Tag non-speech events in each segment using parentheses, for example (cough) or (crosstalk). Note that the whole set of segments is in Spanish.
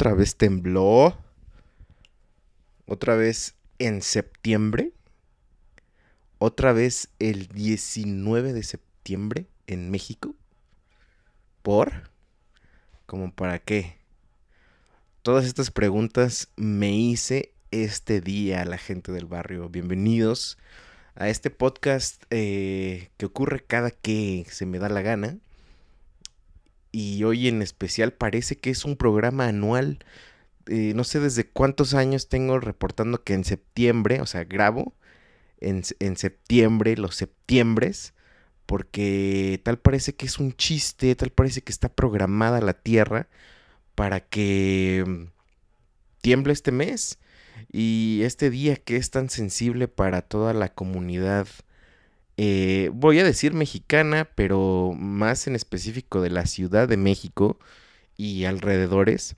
Otra vez tembló. Otra vez en septiembre. Otra vez el 19 de septiembre en México. ¿Por? ¿Como para qué? Todas estas preguntas me hice este día la gente del barrio. Bienvenidos a este podcast eh, que ocurre cada que se me da la gana y hoy en especial parece que es un programa anual. Eh, no sé desde cuántos años tengo reportando que en septiembre, o sea, grabo en, en septiembre, los septiembres, porque tal parece que es un chiste, tal parece que está programada la Tierra para que mm, tiemble este mes y este día que es tan sensible para toda la comunidad eh, voy a decir mexicana, pero más en específico de la Ciudad de México y alrededores,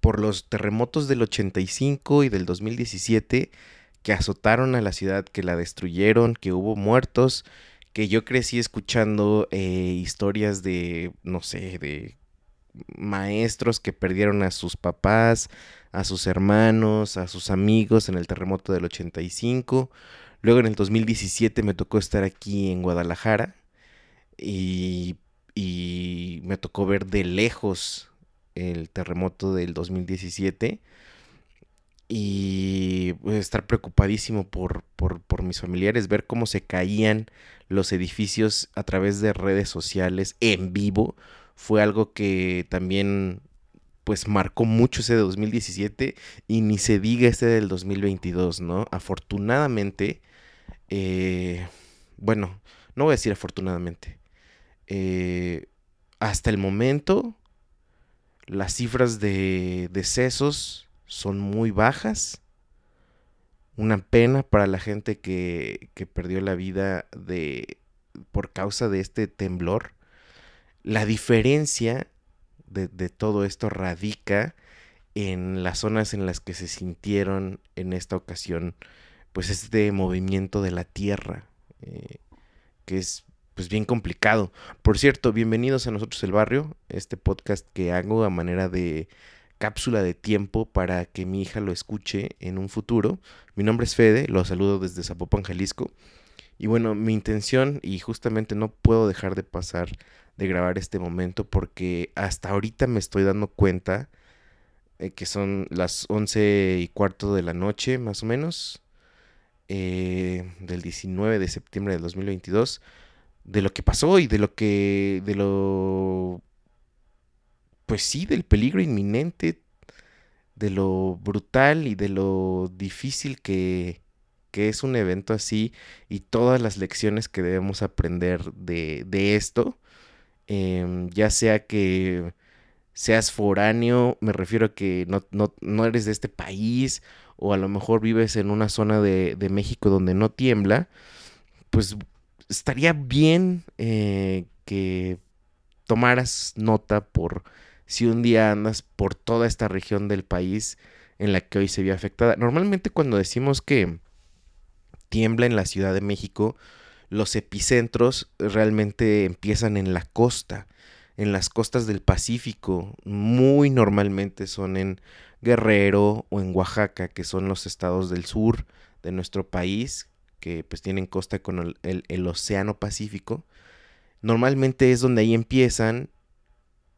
por los terremotos del 85 y del 2017 que azotaron a la ciudad, que la destruyeron, que hubo muertos, que yo crecí escuchando eh, historias de, no sé, de maestros que perdieron a sus papás, a sus hermanos, a sus amigos en el terremoto del 85 Luego en el 2017 me tocó estar aquí en Guadalajara y, me tocó ver de lejos el terremoto del 2017 y pues, estar preocupadísimo por, por, mis familiares, ver cómo se caían los edificios a través de redes sociales en vivo, fue algo que también pues marcó mucho ese de 2017 y ni se diga este del 2022, ¿no? Afortunadamente, eh, bueno, no voy a decir afortunadamente. Eh, hasta el momento, las cifras de decesos son muy bajas. Una pena para la gente que, que perdió la vida de, por causa de este temblor. La diferencia de, de, todo esto radica en las zonas en las que se sintieron en esta ocasión pues este movimiento de la Tierra, eh, que es pues bien complicado. Por cierto, bienvenidos a nosotros el barrio, este podcast que hago a manera de cápsula de tiempo para que mi hija lo escuche en un futuro. Mi nombre es Fede, lo saludo desde Zapopan, Jalisco. Y bueno, mi intención, y justamente no puedo dejar de pasar de grabar este momento porque hasta ahorita me estoy dando cuenta eh, que son las once y cuarto de la noche, más o menos. Eh, del 19 de septiembre del 2022 de lo que pasó y de lo que de lo pues sí del peligro inminente de lo brutal y de lo difícil que, que es un evento así y todas las lecciones que debemos aprender de, de esto em, ya sea que seas foráneo me refiero a que no, no, no eres de este país o a lo mejor vives en una zona de, México donde no tiembla, pues estaría bien eh, que tomaras nota por si un día andas por toda esta región del país en la que hoy se vio afectada. Normalmente cuando decimos que tiembla en la Ciudad de México, los epicentros realmente empiezan en la costa. En las costas del Pacífico, muy normalmente son en Guerrero o en Oaxaca, que son los estados del sur de nuestro país, que pues tienen costa con el, Océano Pacífico. Normalmente es donde ahí empiezan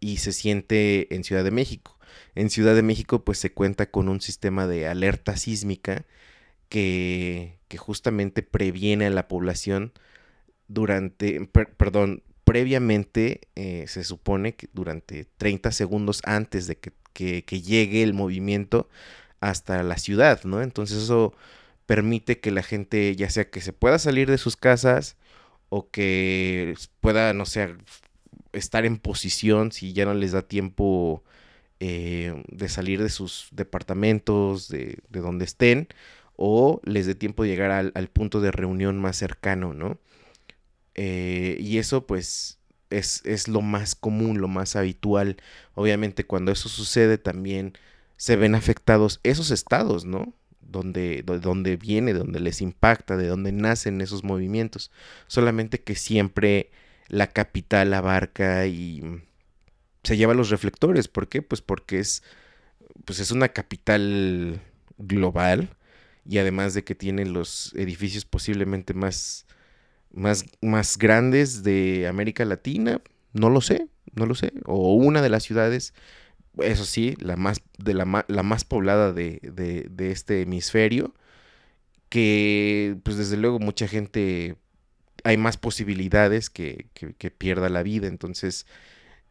y se siente en Ciudad de México. En Ciudad de México pues se cuenta con un sistema de alerta sísmica que, que justamente previene a la población durante, perdón, previamente eh, se supone que durante 30 segundos antes de que, llegue el movimiento hasta la ciudad, ¿no? Entonces eso permite que la gente, ya sea que se pueda salir de sus casas o que pueda, no sé, estar en posición si ya no les da tiempo eh, de salir de sus departamentos, de, donde estén, o les dé tiempo de llegar al, al punto de reunión más cercano, ¿no? Eh, y eso pues es, es, lo más común, lo más habitual. Obviamente cuando eso sucede también se ven afectados esos estados, ¿no? Donde, donde viene, donde les impacta, de donde nacen esos movimientos. Solamente que siempre la capital abarca y se lleva los reflectores. ¿Por qué? Pues porque es, pues es una capital global y además de que tiene los edificios posiblemente más más, más grandes de América Latina, no lo sé, no lo sé, o una de las ciudades, eso sí, la más, de la, la más poblada de, de, este hemisferio, que pues desde luego mucha gente, hay más posibilidades que, que, pierda la vida, entonces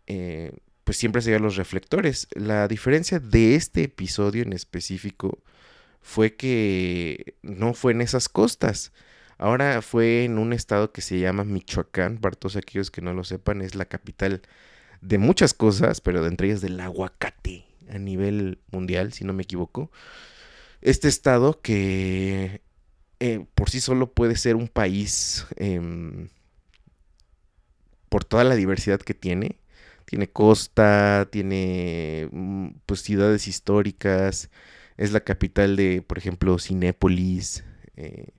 eh, pues siempre se los reflectores. La diferencia de este episodio en específico fue que no fue en esas costas, Ahora fue en un estado que se llama Michoacán, para todos aquellos que no lo sepan, es la capital de muchas cosas, pero de entre ellas del aguacate a nivel mundial, si no me equivoco. Este estado que eh, por sí solo puede ser un país em, por toda la diversidad que tiene. Tiene costa, tiene mm, pues ciudades históricas, es la capital de, por ejemplo, Cinépolis. Eh,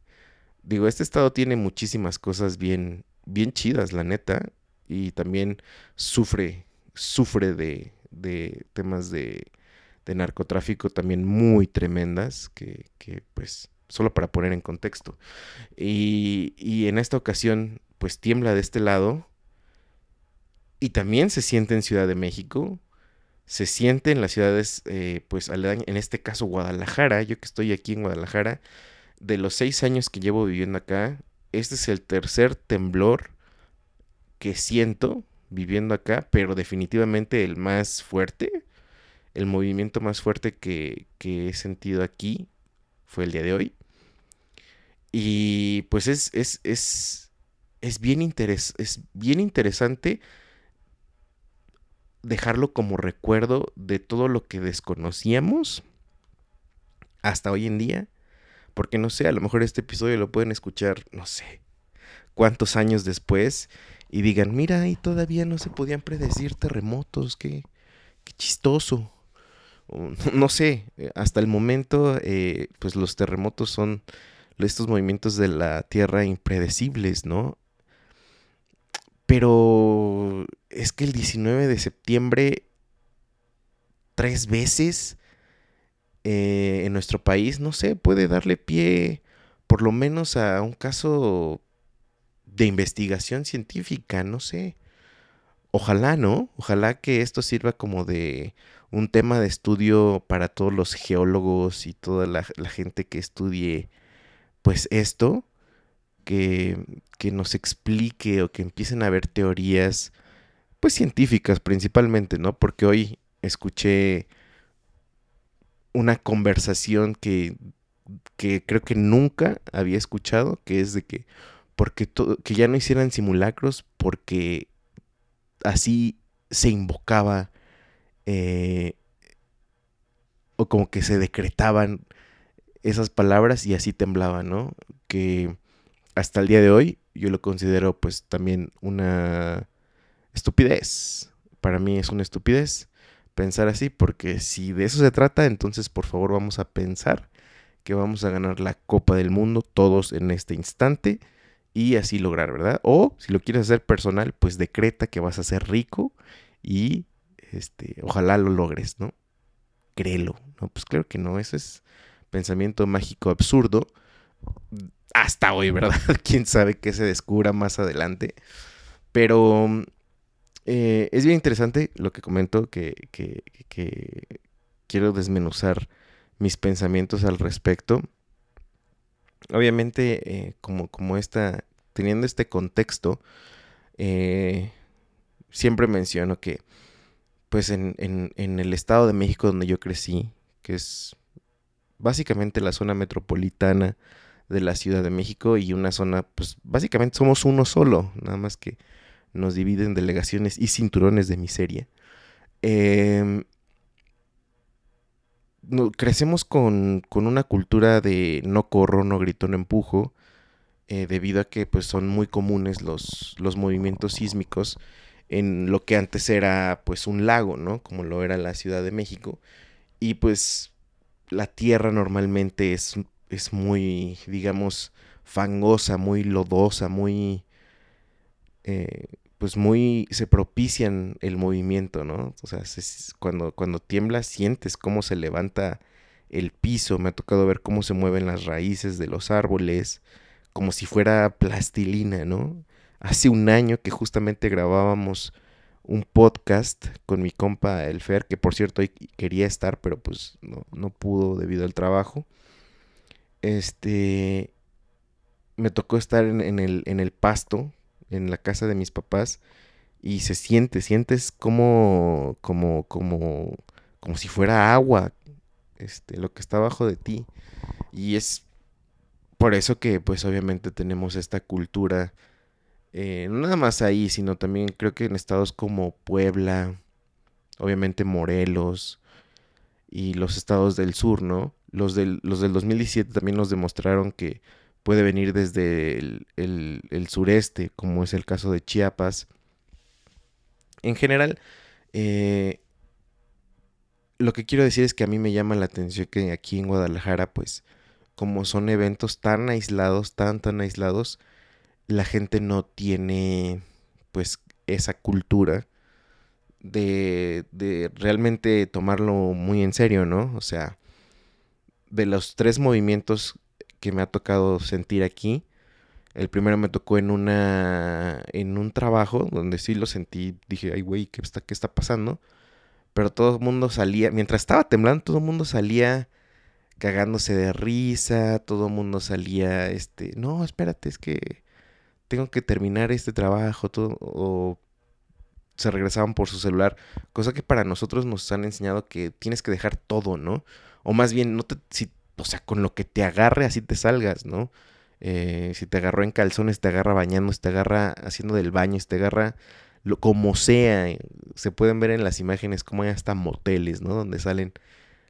digo, este estado tiene muchísimas cosas bien, bien chidas, la neta, y también sufre, sufre de, de temas de, de, narcotráfico también muy tremendas, que, que, pues, solo para poner en contexto. Y, y en esta ocasión, pues tiembla de este lado, y también se siente en Ciudad de México, se siente en las ciudades, eh, pues en este caso Guadalajara, yo que estoy aquí en Guadalajara, de los seis años que llevo viviendo acá, este es el tercer temblor que siento viviendo acá, pero definitivamente el más fuerte, el movimiento más fuerte que, he sentido aquí fue el día de hoy. Y pues es, es, es, es, bien, es bien interesante dejarlo como recuerdo de todo lo que desconocíamos hasta hoy en día porque no sé, a lo mejor este episodio lo pueden escuchar, no sé, cuántos años después y digan, mira, y todavía no se podían predecir terremotos, qué, qué chistoso. (laughs) no sé, eh, hasta el momento, eh, pues los terremotos son estos movimientos de la Tierra impredecibles, ¿no? Pero es que el 19 de septiembre, tres veces, eh, en nuestro país, no sé, puede darle pie por lo menos a un caso de investigación científica, no sé. Ojalá, ¿no? Ojalá que esto sirva como de un tema de estudio para todos los geólogos y toda la, gente que estudie pues esto, que, que, nos explique o que empiecen a haber teorías pues científicas principalmente, ¿no? Porque hoy escuché una conversación que, que creo que nunca había escuchado, que es de que, porque que ya no hicieran simulacros porque así se invocaba eh, o como que se decretaban esas palabras y así temblaban, ¿no? Que hasta el día de hoy yo lo considero pues también una estupidez. Para mí es una estupidez pensar así, porque si de eso se trata, entonces por favor vamos a pensar que vamos a ganar la Copa del Mundo todos en este instante y así lograr, ¿verdad? O si lo quieres hacer personal, pues decreta que vas a ser rico y este, ojalá lo logres, ¿no? Créelo, ¿no? Pues claro que no, eso es pensamiento mágico absurdo. Hasta hoy, ¿verdad? (laughs) Quién sabe qué se descubra más adelante. Pero eh, es bien interesante lo que comento, que, que, que quiero desmenuzar mis pensamientos al respecto. Obviamente, eh, como, como esta, teniendo este contexto, eh, siempre menciono que, pues en, en, el Estado de México donde yo crecí, que es básicamente la zona metropolitana de la Ciudad de México y una zona, pues básicamente somos uno solo, nada más que nos dividen delegaciones y cinturones de miseria. Eh, crecemos con, una cultura de no corro, no grito, no empujo, eh, debido a que pues, son muy comunes los, los movimientos sísmicos en lo que antes era pues un lago, ¿no? Como lo era la Ciudad de México. Y pues la tierra normalmente es, es muy, digamos, fangosa, muy lodosa, muy... Eh, pues muy se propician el movimiento, ¿no? O sea, cuando, cuando tiembla sientes cómo se levanta el piso, me ha tocado ver cómo se mueven las raíces de los árboles, como si fuera plastilina, ¿no? Hace un año que justamente grabábamos un podcast con mi compa El Fer, que por cierto quería estar, pero pues no, no pudo debido al trabajo. Este, me tocó estar en, el, en el pasto en la casa de mis papás y se siente, sientes como, como, como, como si fuera agua, este, lo que está abajo de ti. Y es por eso que, pues, obviamente tenemos esta cultura, eh, no nada más ahí, sino también creo que en estados como Puebla, obviamente Morelos y los estados del sur, ¿no? Los del, los del 2017 también nos demostraron que puede venir desde el, sureste, como es el caso de Chiapas. En general, eh, lo que quiero decir es que a mí me llama la atención que aquí en Guadalajara, pues, como son eventos tan aislados, tan, tan aislados, la gente no tiene, pues, esa cultura de, de realmente tomarlo muy en serio, ¿no? O sea, de los tres movimientos que me ha tocado sentir aquí. El primero me tocó en una en un trabajo donde sí lo sentí, dije, "Ay, güey, ¿qué está qué está pasando?" Pero todo el mundo salía, mientras estaba temblando, todo el mundo salía cagándose de risa, todo el mundo salía este, "No, espérate, es que tengo que terminar este trabajo", todo o se regresaban por su celular, cosa que para nosotros nos han enseñado que tienes que dejar todo, ¿no? O más bien, no te, si o sea, con lo que te agarre así te salgas, ¿no? Eh, si te agarró en calzones, te agarra bañando, te agarra haciendo del baño, te agarra lo, como sea. Eh, se pueden ver en las imágenes como hay hasta moteles, ¿no? Donde salen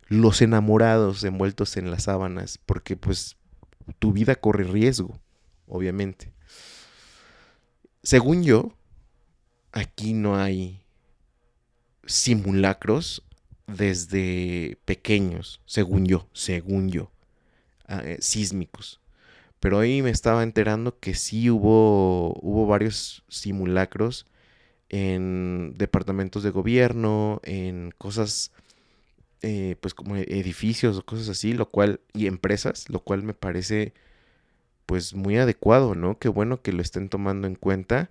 los enamorados envueltos en las sábanas, porque pues tu vida corre riesgo, obviamente. Según yo, aquí no hay simulacros desde pequeños, según yo, según yo, ah, eh, sísmicos. Pero ahí me estaba enterando que sí hubo, hubo varios simulacros en departamentos de gobierno, en cosas, eh, pues como edificios o cosas así, lo cual, y empresas, lo cual me parece pues muy adecuado, ¿no? Qué bueno que lo estén tomando en cuenta.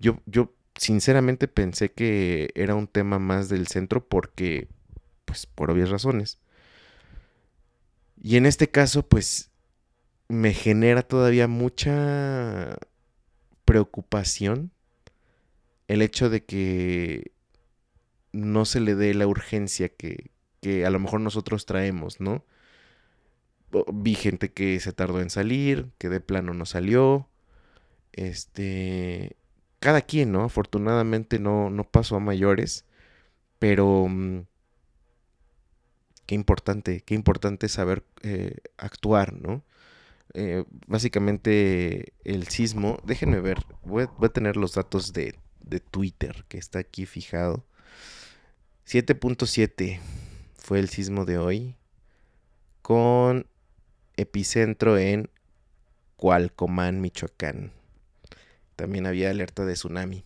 Yo, yo sinceramente pensé que era un tema más del centro porque pues por obvias razones. Y en este caso, pues me genera todavía mucha preocupación el hecho de que no se le dé la urgencia que, que a lo mejor nosotros traemos, ¿no? Vi gente que se tardó en salir, que de plano no salió. Este. Cada quien, ¿no? Afortunadamente no, no pasó a mayores. Pero mm, qué importante, qué importante saber eh, actuar, ¿no? Eh, básicamente el sismo, déjenme ver, voy a, tener los datos de, de, Twitter que está aquí fijado. 7.7 fue el sismo de hoy con epicentro en Cualcomán, Michoacán. también había alerta de tsunami.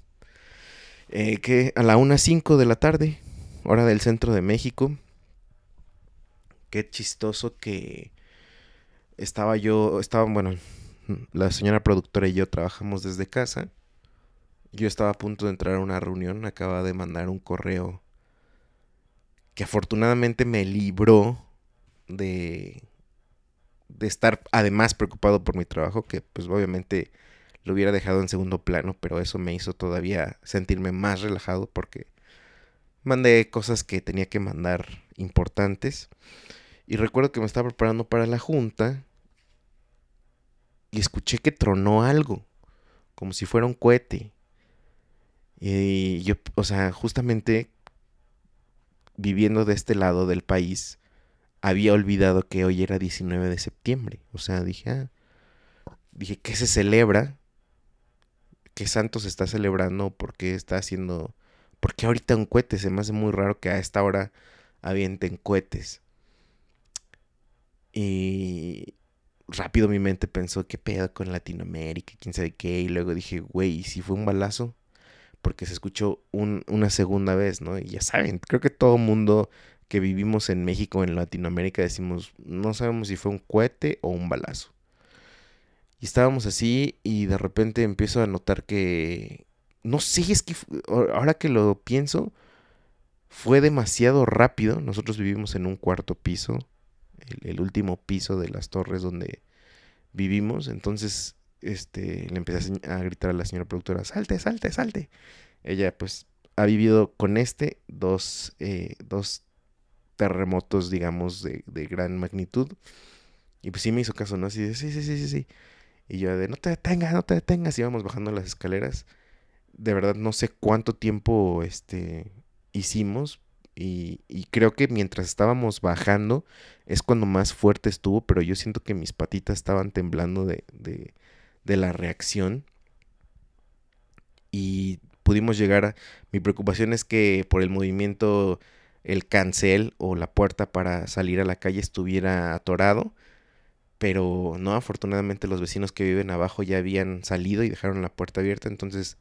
Eh, que a la 1.05 de la tarde, hora del centro de México, qué chistoso que estaba yo, estaba, bueno, la señora productora y yo trabajamos desde casa. Yo estaba a punto de entrar a una reunión, acaba de mandar un correo que afortunadamente me libró de, de estar además preocupado por mi trabajo, que pues obviamente lo hubiera dejado en segundo plano, pero eso me hizo todavía sentirme más relajado porque mandé cosas que tenía que mandar importantes. Y recuerdo que me estaba preparando para la junta y escuché que tronó algo, como si fuera un cohete. Y yo, o sea, justamente viviendo de este lado del país, había olvidado que hoy era 19 de septiembre. O sea, dije, ah, dije, ¿qué se celebra? ¿Qué santo se está celebrando? ¿Por qué está haciendo... ¿Por qué ahorita un cohete? Se me hace muy raro que a esta hora avienten cohetes. Y rápido mi mente pensó, ¿qué pedo con Latinoamérica? ¿Quién sabe qué? Y luego dije, güey, ¿y si fue un balazo? Porque se escuchó una segunda vez, ¿no? Y ya saben, creo que todo mundo que vivimos en México, en Latinoamérica, decimos, no sabemos si fue un cohete o un balazo. Y estábamos así y de repente empiezo a notar que, no sé, es que ahora que lo pienso, fue demasiado rápido. Nosotros vivimos en un cuarto piso, el, último piso de las torres donde vivimos. Entonces, este, le empecé a, gritar a la señora productora, salte, salte, salte. Ella pues ha vivido con este dos, eh, dos terremotos, digamos, de, de, gran magnitud. Y pues sí me hizo caso, ¿no? Así de, sí, sí, sí, sí, sí. Y yo de, no te detengas, no te detengas. Íbamos bajando las escaleras. De verdad no sé cuánto tiempo este, hicimos. Y, creo que mientras estábamos bajando es cuando más fuerte estuvo, pero yo siento que mis patitas estaban temblando de, de, de la reacción. Y pudimos llegar a... Mi preocupación es que por el movimiento el cancel o la puerta para salir a la calle estuviera atorado. Pero no, afortunadamente los vecinos que viven abajo ya habían salido y dejaron la puerta abierta. Entonces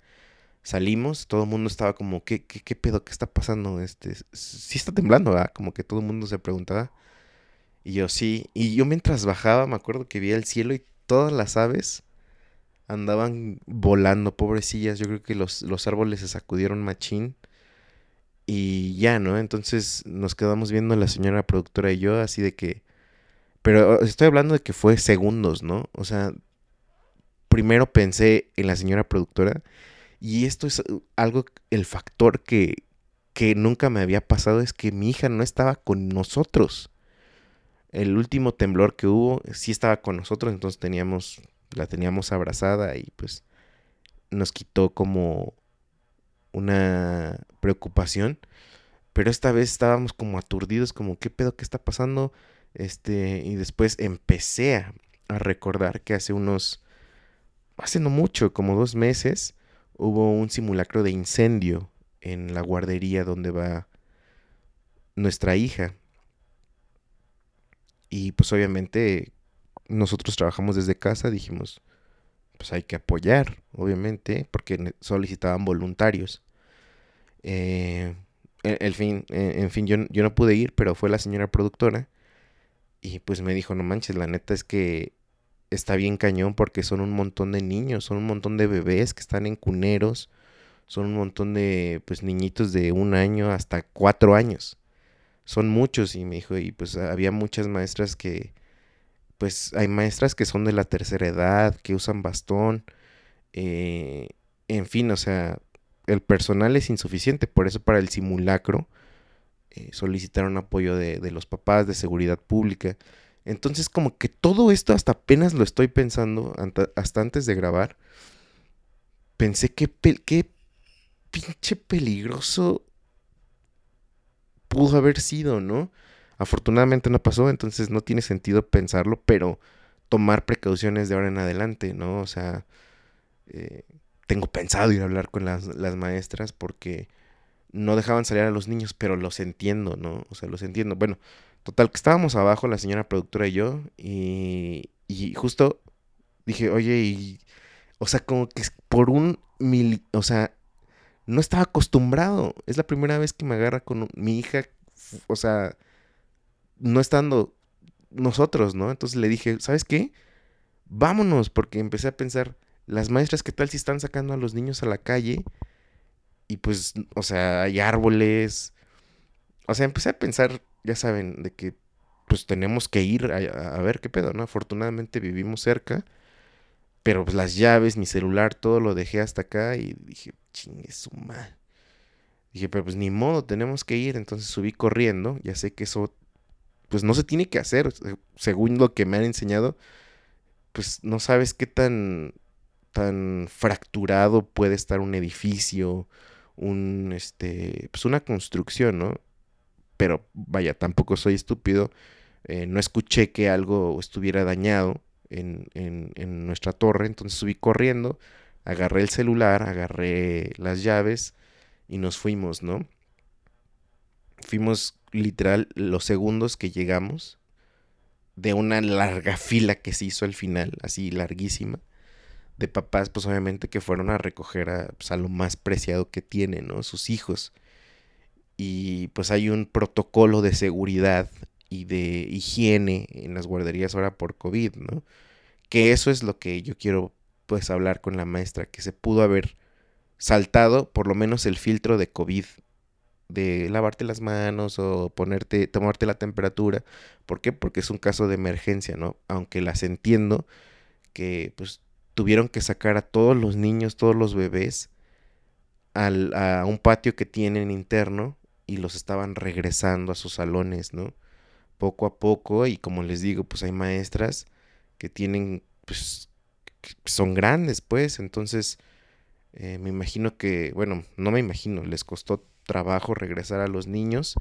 salimos, todo el mundo estaba como, ¿qué, qué, qué pedo? ¿Qué está pasando? Este, sí está temblando, ¿verdad? Como que todo el mundo se preguntaba. Y yo sí. Y yo mientras bajaba me acuerdo que vi el cielo y todas las aves andaban volando, pobrecillas. Yo creo que los, los árboles se sacudieron machín. Y ya, ¿no? Entonces nos quedamos viendo la señora productora y yo así de que... Pero estoy hablando de que fue segundos, ¿no? O sea, primero pensé en la señora productora y esto es algo, el factor que, que nunca me había pasado es que mi hija no estaba con nosotros. El último temblor que hubo sí estaba con nosotros, entonces teníamos, la teníamos abrazada y pues nos quitó como una preocupación, pero esta vez estábamos como aturdidos, como qué pedo que está pasando, este, y después empecé a, recordar que hace unos, hace no mucho, como dos meses, hubo un simulacro de incendio en la guardería donde va nuestra hija. Y pues obviamente nosotros trabajamos desde casa, dijimos, pues hay que apoyar, obviamente, porque solicitaban voluntarios. Eh, el fin, eh, en fin, yo, yo no pude ir, pero fue la señora productora y pues me dijo, no manches, la neta es que está bien cañón porque son un montón de niños, son un montón de bebés que están en cuneros, son un montón de pues niñitos de un año hasta cuatro años. Son muchos y me dijo, y pues había muchas maestras que, pues hay maestras que son de la tercera edad, que usan bastón, eh, en fin, o sea, el personal es insuficiente, por eso para el simulacro eh, solicitaron apoyo de, los papás, de seguridad pública. Entonces como que todo esto hasta apenas lo estoy pensando, hasta antes de grabar, pensé que qué pinche peligroso pudo haber sido, ¿no? Afortunadamente no pasó, entonces no tiene sentido pensarlo, pero tomar precauciones de ahora en adelante, ¿no? O sea, eh, tengo pensado ir a hablar con las, maestras porque no dejaban salir a los niños, pero los entiendo, ¿no? O sea, los entiendo. Bueno, total, que estábamos abajo, la señora productora y yo, y, y justo dije, oye, y, o sea, como que por un mil, o sea, no estaba acostumbrado. Es la primera vez que me agarra con mi hija, o sea, no estando nosotros, ¿no? Entonces le dije, ¿sabes qué? Vámonos, porque empecé a pensar, las maestras, ¿qué tal si están sacando a los niños a la calle? Y pues, o sea, hay árboles. O sea, empecé a pensar, ya saben, de que pues tenemos que ir a, a ver qué pedo, ¿no? Afortunadamente vivimos cerca. Pero pues las llaves, mi celular, todo lo dejé hasta acá y dije, chingue su madre. Dije, pero pues ni modo, tenemos que ir. Entonces subí corriendo. Ya sé que eso, pues no se tiene que hacer. Según lo que me han enseñado, pues no sabes qué tan, tan fracturado puede estar un edificio, un, este, pues una construcción, ¿no? Pero vaya, tampoco soy estúpido. Eh, no escuché que algo estuviera dañado en, en, nuestra torre, entonces subí corriendo, agarré el celular, agarré las llaves y nos fuimos, ¿no? Fuimos literal los segundos que llegamos de una larga fila que se hizo al final, así larguísima, de papás, pues obviamente que fueron a recoger a, pues, a lo más preciado que tienen, ¿no? Sus hijos. Y pues hay un protocolo de seguridad y de higiene en las guarderías ahora por COVID, ¿no? Que eso es lo que yo quiero pues hablar con la maestra, que se pudo haber saltado por lo menos el filtro de COVID, de lavarte las manos o ponerte, tomarte la temperatura. ¿Por qué? Porque es un caso de emergencia, ¿no? Aunque las entiendo que pues tuvieron que sacar a todos los niños, todos los bebés al, a un patio que tienen interno y los estaban regresando a sus salones, ¿no? poco a poco y como les digo, pues hay maestras que tienen, pues, son grandes, pues, entonces eh, me imagino que, bueno, no me imagino, les costó trabajo regresar a los niños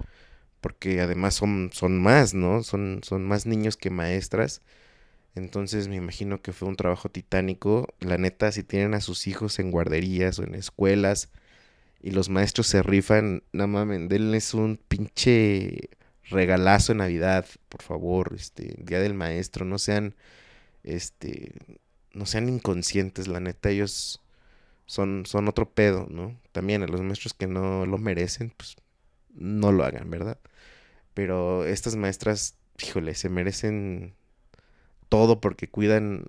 porque además son, son más, ¿no? Son, son más niños que maestras. Entonces me imagino que fue un trabajo titánico. La neta, si tienen a sus hijos en guarderías o en escuelas y los maestros se rifan, no mames, denles un pinche regalazo en Navidad, por favor, este, Día del Maestro, no sean, este, no sean inconscientes, la neta, ellos son, son otro pedo, ¿no? También a los maestros que no lo merecen, pues no lo hagan, ¿verdad? Pero estas maestras, híjole, se merecen todo porque cuidan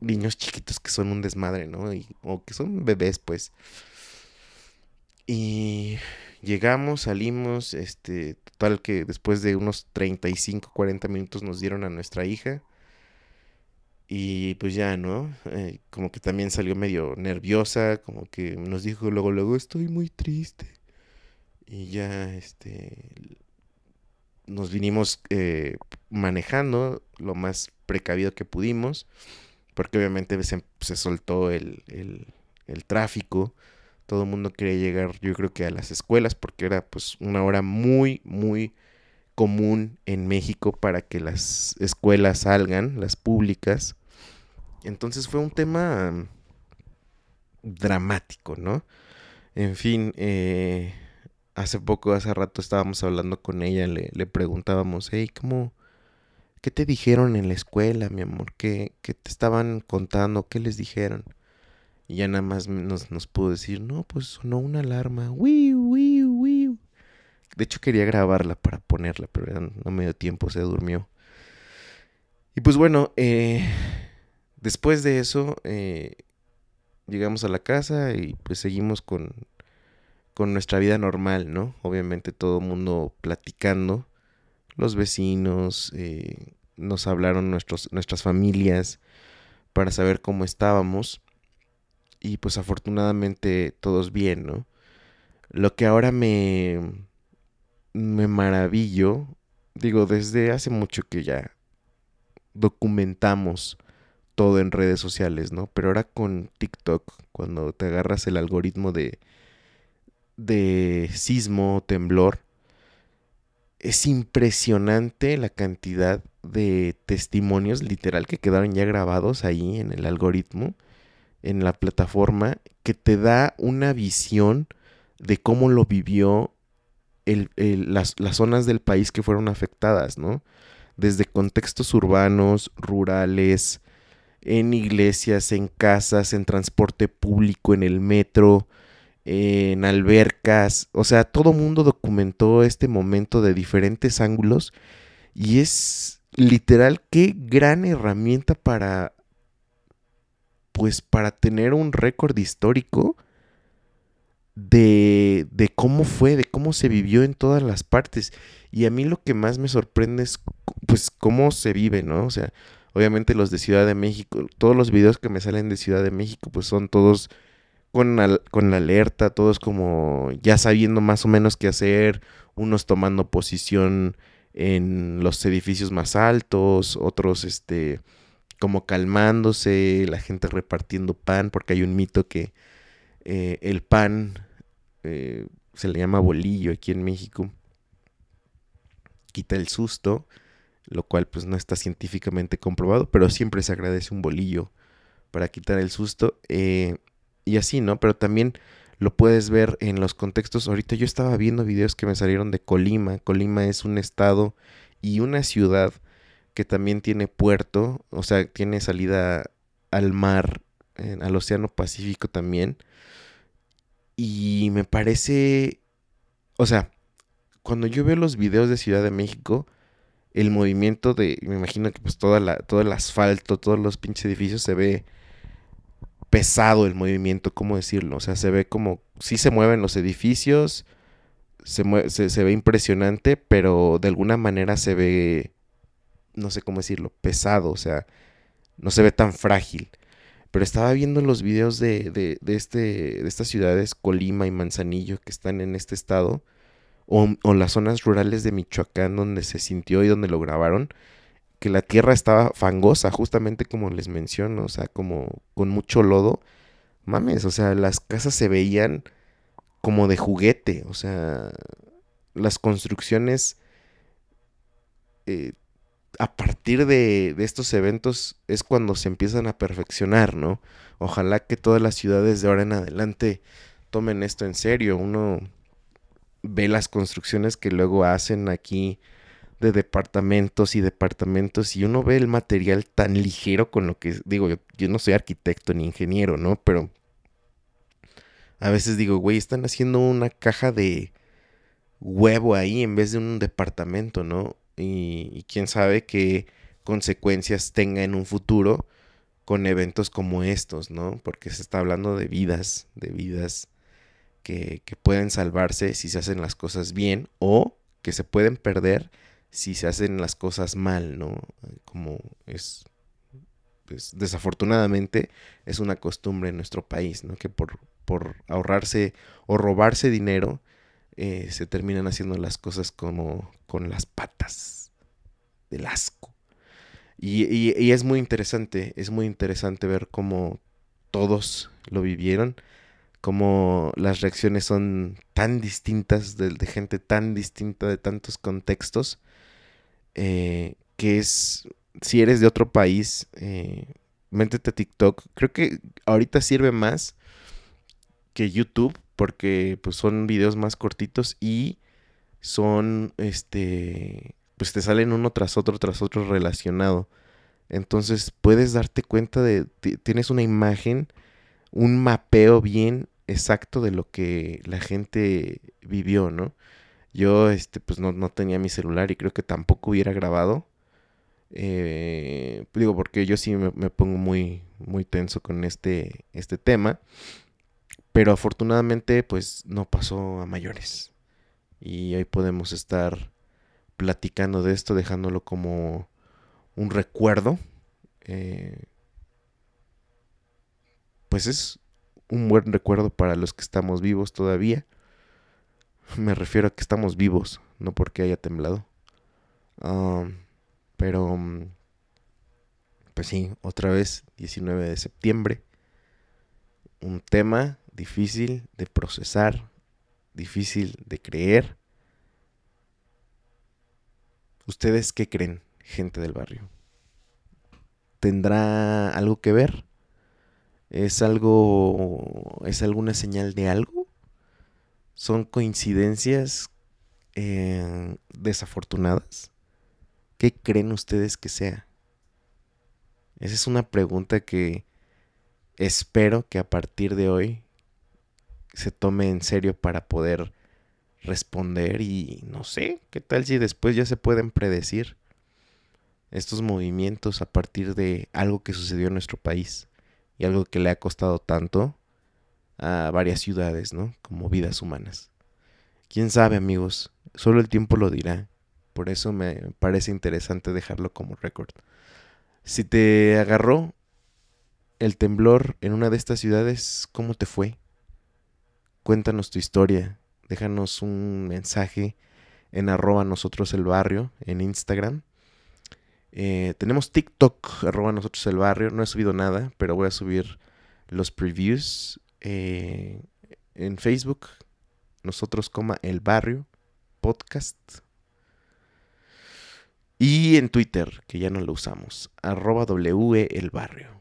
niños chiquitos que son un desmadre, ¿no? Y, o que son bebés, pues. Y llegamos, salimos, este, total que después de unos 35, 40 minutos nos dieron a nuestra hija. Y pues ya, ¿no? Eh, como que también salió medio nerviosa, como que nos dijo luego, luego, estoy muy triste. Y ya, este, nos vinimos eh, manejando lo más precavido que pudimos, porque obviamente se, se soltó el, el, el tráfico todo el mundo quería llegar, yo creo que a las escuelas, porque era pues una hora muy, muy común en México para que las escuelas salgan, las públicas. Entonces fue un tema dramático, ¿no? En fin, eh, hace poco, hace rato estábamos hablando con ella, le, le preguntábamos, hey, ¿cómo, qué te dijeron en la escuela, mi amor? ¿Qué, ¿Qué te estaban contando? ¿Qué les dijeron? Y ya nada más nos, nos pudo decir, no, pues sonó una alarma. De hecho quería grabarla para ponerla, pero no me dio tiempo, se durmió. Y pues bueno, eh, después de eso eh, llegamos a la casa y pues seguimos con, con nuestra vida normal, ¿no? Obviamente todo el mundo platicando, los vecinos, eh, nos hablaron nuestros, nuestras familias para saber cómo estábamos y pues afortunadamente todos bien, ¿no? Lo que ahora me, me maravillo, digo, desde hace mucho que ya documentamos todo en redes sociales, ¿no? Pero ahora con TikTok, cuando te agarras el algoritmo de, de sismo, temblor, es impresionante la cantidad de testimonios literal que quedaron ya grabados ahí en el algoritmo en la plataforma que te da una visión de cómo lo vivió las, zonas del país que fueron afectadas, ¿no? Desde contextos urbanos, rurales, en iglesias, en casas, en transporte público, en el metro, en albercas. O sea, todo mundo documentó este momento de diferentes ángulos y es literal qué gran herramienta para pues para tener un récord histórico de, de cómo fue, de cómo se vivió en todas las partes. Y a mí lo que más me sorprende es pues cómo se vive, ¿no? O sea, obviamente los de Ciudad de México, todos los videos que me salen de Ciudad de México pues son todos con, con la alerta, todos como ya sabiendo más o menos qué hacer, unos tomando posición en los edificios más altos, otros este como calmándose, la gente repartiendo pan, porque hay un mito que eh, el pan eh, se le llama bolillo aquí en México, quita el susto, lo cual pues no está científicamente comprobado, pero siempre se agradece un bolillo para quitar el susto. Eh, y así, ¿no? Pero también lo puedes ver en los contextos. Ahorita yo estaba viendo videos que me salieron de Colima. Colima es un estado y una ciudad que también tiene puerto, o sea, tiene salida al mar, al Océano Pacífico también. Y me parece, o sea, cuando yo veo los videos de Ciudad de México, el movimiento de, me imagino que pues toda la, todo el asfalto, todos los pinches edificios se ve pesado el movimiento, ¿cómo decirlo? O sea, se ve como, sí se mueven los edificios, se, se, ve impresionante, pero de alguna manera se ve, no sé cómo decirlo, pesado, o sea, no se ve tan frágil. Pero estaba viendo los videos de, de, de, este, de estas ciudades, Colima y Manzanillo, que están en este estado, o, o las zonas rurales de Michoacán donde se sintió y donde lo grabaron que la tierra estaba fangosa, justamente como les menciono, o sea, como con mucho lodo. Mames, o sea, las casas se veían como de juguete, o sea, las construcciones eh, a partir de, de, estos eventos es cuando se empiezan a perfeccionar, ¿no? Ojalá que todas las ciudades de ahora en adelante tomen esto en serio. Uno ve las construcciones que luego hacen aquí de departamentos y departamentos y uno ve el material tan ligero con lo que digo, yo, no soy arquitecto ni ingeniero, ¿no? Pero a veces digo, güey, están haciendo una caja de huevo ahí en vez de un departamento, ¿no? Y, quién sabe qué consecuencias tenga en un futuro con eventos como estos, ¿no? Porque se está hablando de vidas, de vidas que, que pueden salvarse si se hacen las cosas bien o que se pueden perder si se hacen las cosas mal, ¿no? Como es, pues, desafortunadamente es una costumbre en nuestro país, ¿no? Que por, por ahorrarse o robarse dinero eh, se terminan haciendo las cosas como con las patas del asco. Y, es muy interesante, es muy interesante ver cómo todos lo vivieron, cómo las reacciones son tan distintas de, de gente tan distinta de tantos contextos eh, que es, si eres de otro país, eh, métete a TikTok. Creo que ahorita sirve más que YouTube porque pues son videos más cortitos y son, este, pues te salen uno tras otro, tras otro relacionado. Entonces puedes darte cuenta de, tienes una imagen, un mapeo bien exacto de lo que la gente vivió, ¿no? Yo, este, pues no, no tenía mi celular y creo que tampoco hubiera grabado. Eh, digo, porque yo sí me, pongo muy, muy tenso con este, este tema. Pero afortunadamente, pues no pasó a mayores. Y hoy podemos estar platicando de esto, dejándolo como un recuerdo. Eh, pues es un buen recuerdo para los que estamos vivos todavía. Me refiero a que estamos vivos, no porque haya temblado. pero, mm, pues sí, otra vez, 19 de septiembre. Un tema difícil de procesar, difícil de creer. ¿Ustedes qué creen, gente del barrio? ¿Tendrá algo que ver? ¿Es algo, es alguna señal de algo? son coincidencias desafortunadas? ¿Qué creen ustedes que sea? Esa es una pregunta que espero que a partir de hoy se tome en serio para poder responder y no sé, ¿qué tal si después ya se pueden predecir estos movimientos a partir de algo que sucedió en nuestro país y algo que le ha costado tanto a varias ciudades, ¿no? Como vidas humanas. Quién sabe, amigos, solo el tiempo lo dirá. Por eso me parece interesante dejarlo como récord. Si te agarró el temblor en una de estas ciudades, ¿cómo te fue? Cuéntanos tu historia. Déjanos un mensaje en arroba nosotros el barrio en Instagram. Eh, tenemos TikTok, arroba nosotros el barrio. No he subido nada, pero voy a subir los previews. Eh, en Facebook, nosotros el barrio podcast. Y en Twitter, que ya no lo usamos, arroba W el barrio.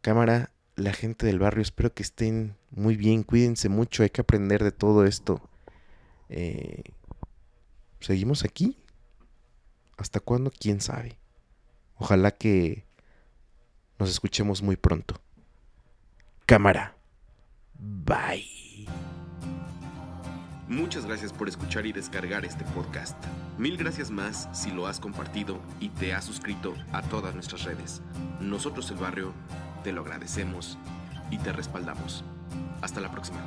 Cámara, la gente del barrio, espero que estén muy bien, cuídense mucho, hay que aprender de todo esto. Eh, ¿Seguimos aquí? ¿Hasta cuándo? ¿Quién sabe? Ojalá que nos escuchemos muy pronto. Cámara. Bye. Muchas gracias por escuchar y descargar este podcast. Mil gracias más si lo has compartido y te has suscrito a todas nuestras redes. Nosotros el barrio te lo agradecemos y te respaldamos. Hasta la próxima.